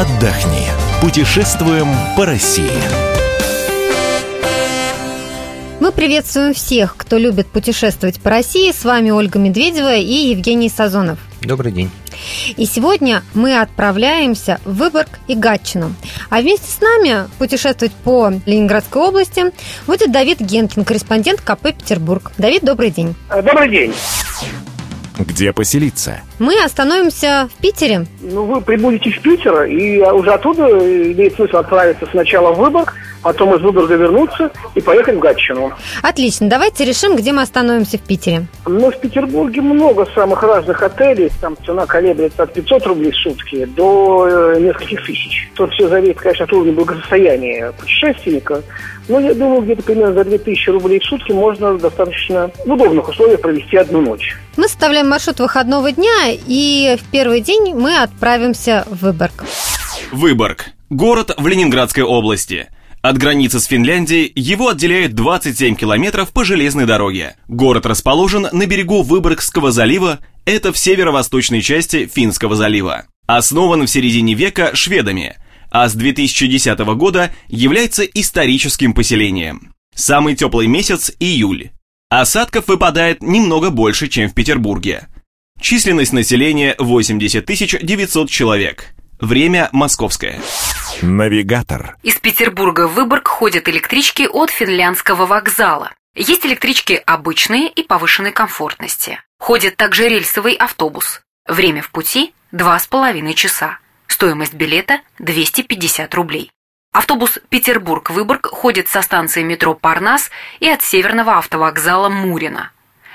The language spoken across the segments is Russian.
отдохни. Путешествуем по России. Мы приветствуем всех, кто любит путешествовать по России. С вами Ольга Медведева и Евгений Сазонов. Добрый день. И сегодня мы отправляемся в Выборг и Гатчину. А вместе с нами путешествовать по Ленинградской области будет Давид Генкин, корреспондент КП «Петербург». Давид, добрый день. Добрый день. Где поселиться? Мы остановимся в Питере. Ну, вы прибудете в Питер, и уже оттуда имеет смысл отправиться сначала в Выборг, потом из Выборга вернуться и поехать в Гатчину. Отлично, давайте решим, где мы остановимся в Питере. Ну, в Петербурге много самых разных отелей. Там цена колеблется от 500 рублей в сутки до э, нескольких тысяч. Тут все зависит, конечно, от уровня благосостояния путешественника. Но я думаю, где-то примерно за 2000 рублей в сутки можно достаточно в удобных условиях провести одну ночь. Мы составляем маршрут выходного дня, и в первый день мы отправимся в Выборг. Выборг. Город в Ленинградской области. От границы с Финляндией его отделяет 27 километров по железной дороге. Город расположен на берегу Выборгского залива, это в северо-восточной части Финского залива. Основан в середине века шведами, а с 2010 года является историческим поселением. Самый теплый месяц – июль. Осадков выпадает немного больше, чем в Петербурге. Численность населения 80 900 человек. Время московское. Навигатор. Из Петербурга в Выборг ходят электрички от финляндского вокзала. Есть электрички обычные и повышенной комфортности. Ходит также рельсовый автобус. Время в пути – 2,5 часа. Стоимость билета – 250 рублей. Автобус Петербург-Выборг ходит со станции метро Парнас и от северного автовокзала Мурина.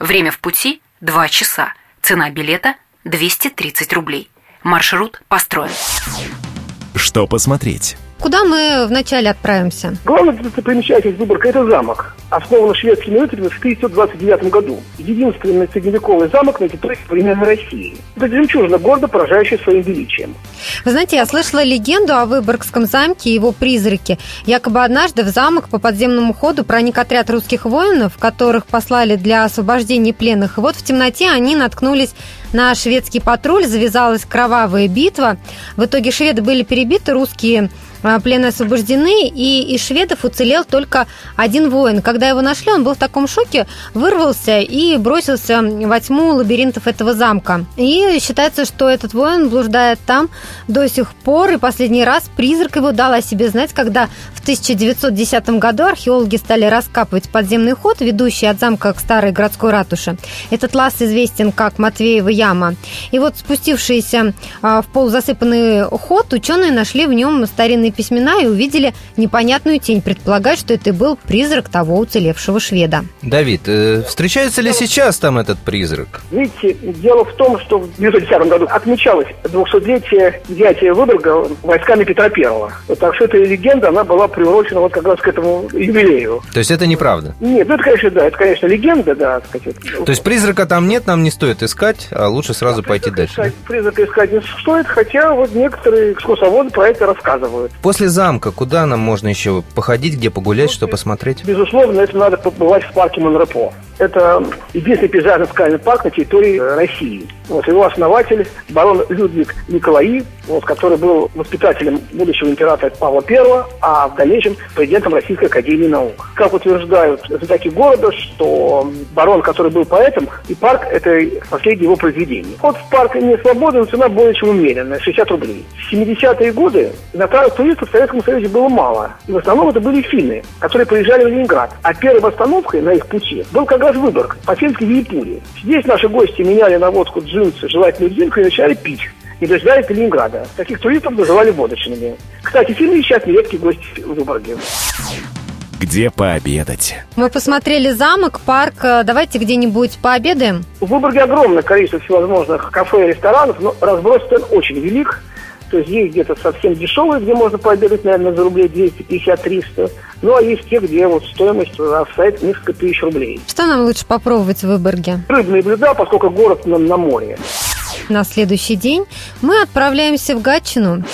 Время в пути – 2 часа. Цена билета – 230 рублей. Маршрут построен. Что посмотреть? Куда мы вначале отправимся? Главная достопримечательность Выборга – это замок, основанный шведскими рыцарями в 1929 году. Единственный средневековый замок на территории современной России. Это жемчужина города, поражающая своим величием. Вы знаете, я слышала легенду о Выборгском замке и его призраке. Якобы однажды в замок по подземному ходу проник отряд русских воинов, которых послали для освобождения пленных. И вот в темноте они наткнулись на шведский патруль, завязалась кровавая битва. В итоге шведы были перебиты, русские а, плены освобождены, и из шведов уцелел только один воин. Когда его нашли, он был в таком шоке, вырвался и бросился во тьму лабиринтов этого замка. И считается, что этот воин блуждает там до сих пор, и последний раз призрак его дал о себе знать, когда в 1910 году археологи стали раскапывать подземный ход, ведущий от замка к старой городской ратуше. Этот лаз известен как Матвеева яма. И вот спустившийся а, в пол засыпанный ход, ученые нашли в нем старинные письмена и увидели непонятную тень, предполагая, что это был призрак того уцелевшего шведа. Давид, э, встречается ли сейчас там этот призрак? Видите, дело в том, что в 1910 году отмечалось 200-летие взятия Выборга войсками Петра Первого. Так что эта легенда, она была приурочена вот как раз к этому юбилею. То есть это неправда? Нет, ну это, конечно, да, это, конечно, легенда, да. Сказать. То есть призрака там нет, нам не стоит искать, а лучше сразу Да, пойти дальше. Искать, призрака искать не стоит, хотя вот некоторые экскурсоводы про это рассказывают. После замка куда нам можно еще походить, где погулять, что посмотреть? Безусловно, это надо побывать в парке Монрепо. Это единственный пейзажный скальный парк на территории э, России. Вот его основатель барон Людвиг Николаи, вот, который был воспитателем будущего императора Павла I, а в дальнейшем президентом Российской Академии Наук. Как утверждают знатоки города, что барон, который был поэтом, и парк – это последнее его произведение. Вот в парке не свободы, но цена более чем умеренная – 60 рублей. В 70-е годы иностранных туристов в Советском Союзе было мало. И в основном это были финны, которые приезжали в Ленинград. А первой остановкой на их пути был как раз Выборг, по-фински Виепури. Здесь наши гости меняли на водку джинсы, желательно резинку и начали пить. Не дожидаясь Ленинграда. Таких туристов называли водочными. Кстати, финны сейчас нередкие гости в Выборге. Где пообедать? Мы посмотрели замок, парк. Э, Давайте где-нибудь пообедаем. В Выборге огромное количество всевозможных кафе и ресторанов, но разброс цен очень велик. То есть есть где-то совсем дешевые, где можно пообедать, наверное, за рублей 250-300. Ну, а есть те, где вот стоимость офсайт несколько тысяч рублей. Что нам лучше попробовать в Выборге? Рыбные блюда, поскольку город на, на море. На следующий день мы отправляемся в Гатчину.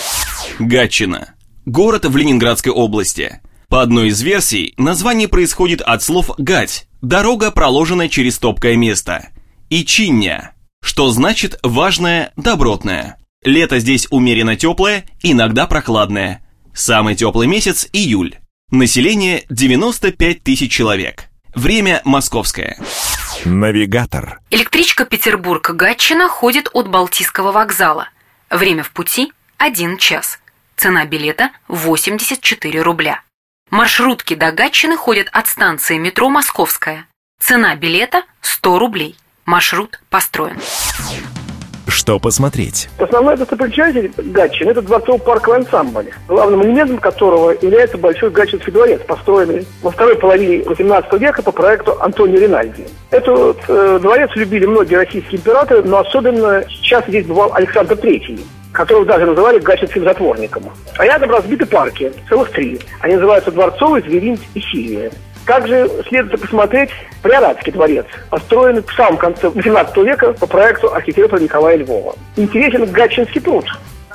Гатчина. Город в Ленинградской области. По одной из версий, название происходит от слов «гать» – дорога, проложенная через топкое место, и «чиння», что значит «важное, добротное». Лето здесь умеренно теплое, иногда прохладное. Самый теплый месяц – июль. Население 95 тысяч человек. Время московское. Навигатор. Электричка Петербург-Гатчина ходит от Балтийского вокзала. Время в пути – 1 час. Цена билета – 84 рубля. Маршрутки до Гатчины ходят от станции метро «Московская». Цена билета – 100 рублей. Маршрут построен. Что посмотреть? Основная достопримечательность Гатчин – это дворцово-парковый ансамбль, главным монументом которого является Большой Гатчинский дворец, построенный во второй половине XVIII века по проекту Антонио Ринальди. Этот э, дворец любили многие российские императоры, но особенно часто здесь бывал Александр III которого даже называли гатчинским затворником. А рядом разбиты парки, целых три. Они называются Дворцовый, Зверинец и Силия. Также следует посмотреть Приоратский дворец, построенный в самом конце XVIII века по проекту архитектора Николая Львова. Интересен Гатчинский пруд.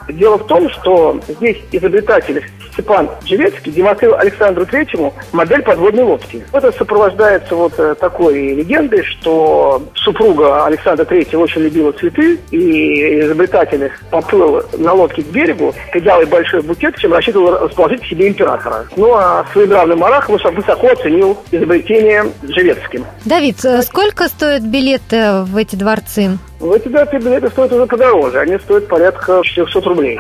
Дело в том, что здесь изобретатель Степан Живецкий демонстрировал Александру Третьему модель подводной лодки. Это сопровождается вот э, такой легендой, что супруга Александра Третьего очень любила цветы, и изобретатель поплыл на лодке к берегу, кидал ей большой букет, чем рассчитывал расположить к себе императора. Ну а своенравный монарх высоко оценил изобретение Живецким. Давид, э, сколько стоят билеты в эти дворцы? В эти даты билеты стоят уже подороже. Они стоят порядка 400 рублей.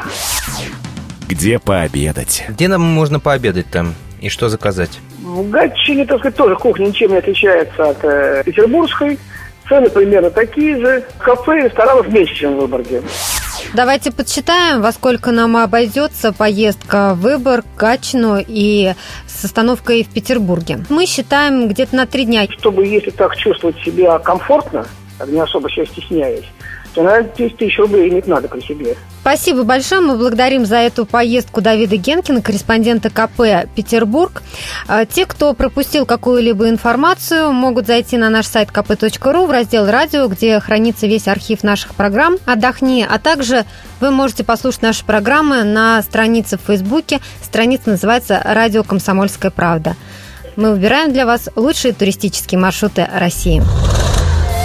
Где пообедать? Где нам можно пообедать там? И что заказать? В Гатчине, так сказать, тоже кухня ничем не отличается от э, петербургской. Цены примерно такие же. Кафе и ресторанов меньше, чем в Выборге. Давайте подсчитаем, во сколько нам обойдется поездка в Выборг, Гатчину и с остановкой в Петербурге. Мы считаем где-то на три дня. Чтобы, если так чувствовать себя комфортно, не особо себя стесняясь, то, наверное, 10 тысяч рублей иметь надо при себе. Спасибо большое. Мы благодарим за эту поездку Давида Генкина, корреспондента КП «Петербург». А, те, кто пропустил какую-либо информацию, могут зайти на наш сайт kp.ru в раздел «Радио», где хранится весь архив наших программ «Отдохни», а также вы можете послушать наши программы на странице в Фейсбуке. Страница называется «Радио Комсомольская правда». Мы выбираем для вас лучшие туристические маршруты России.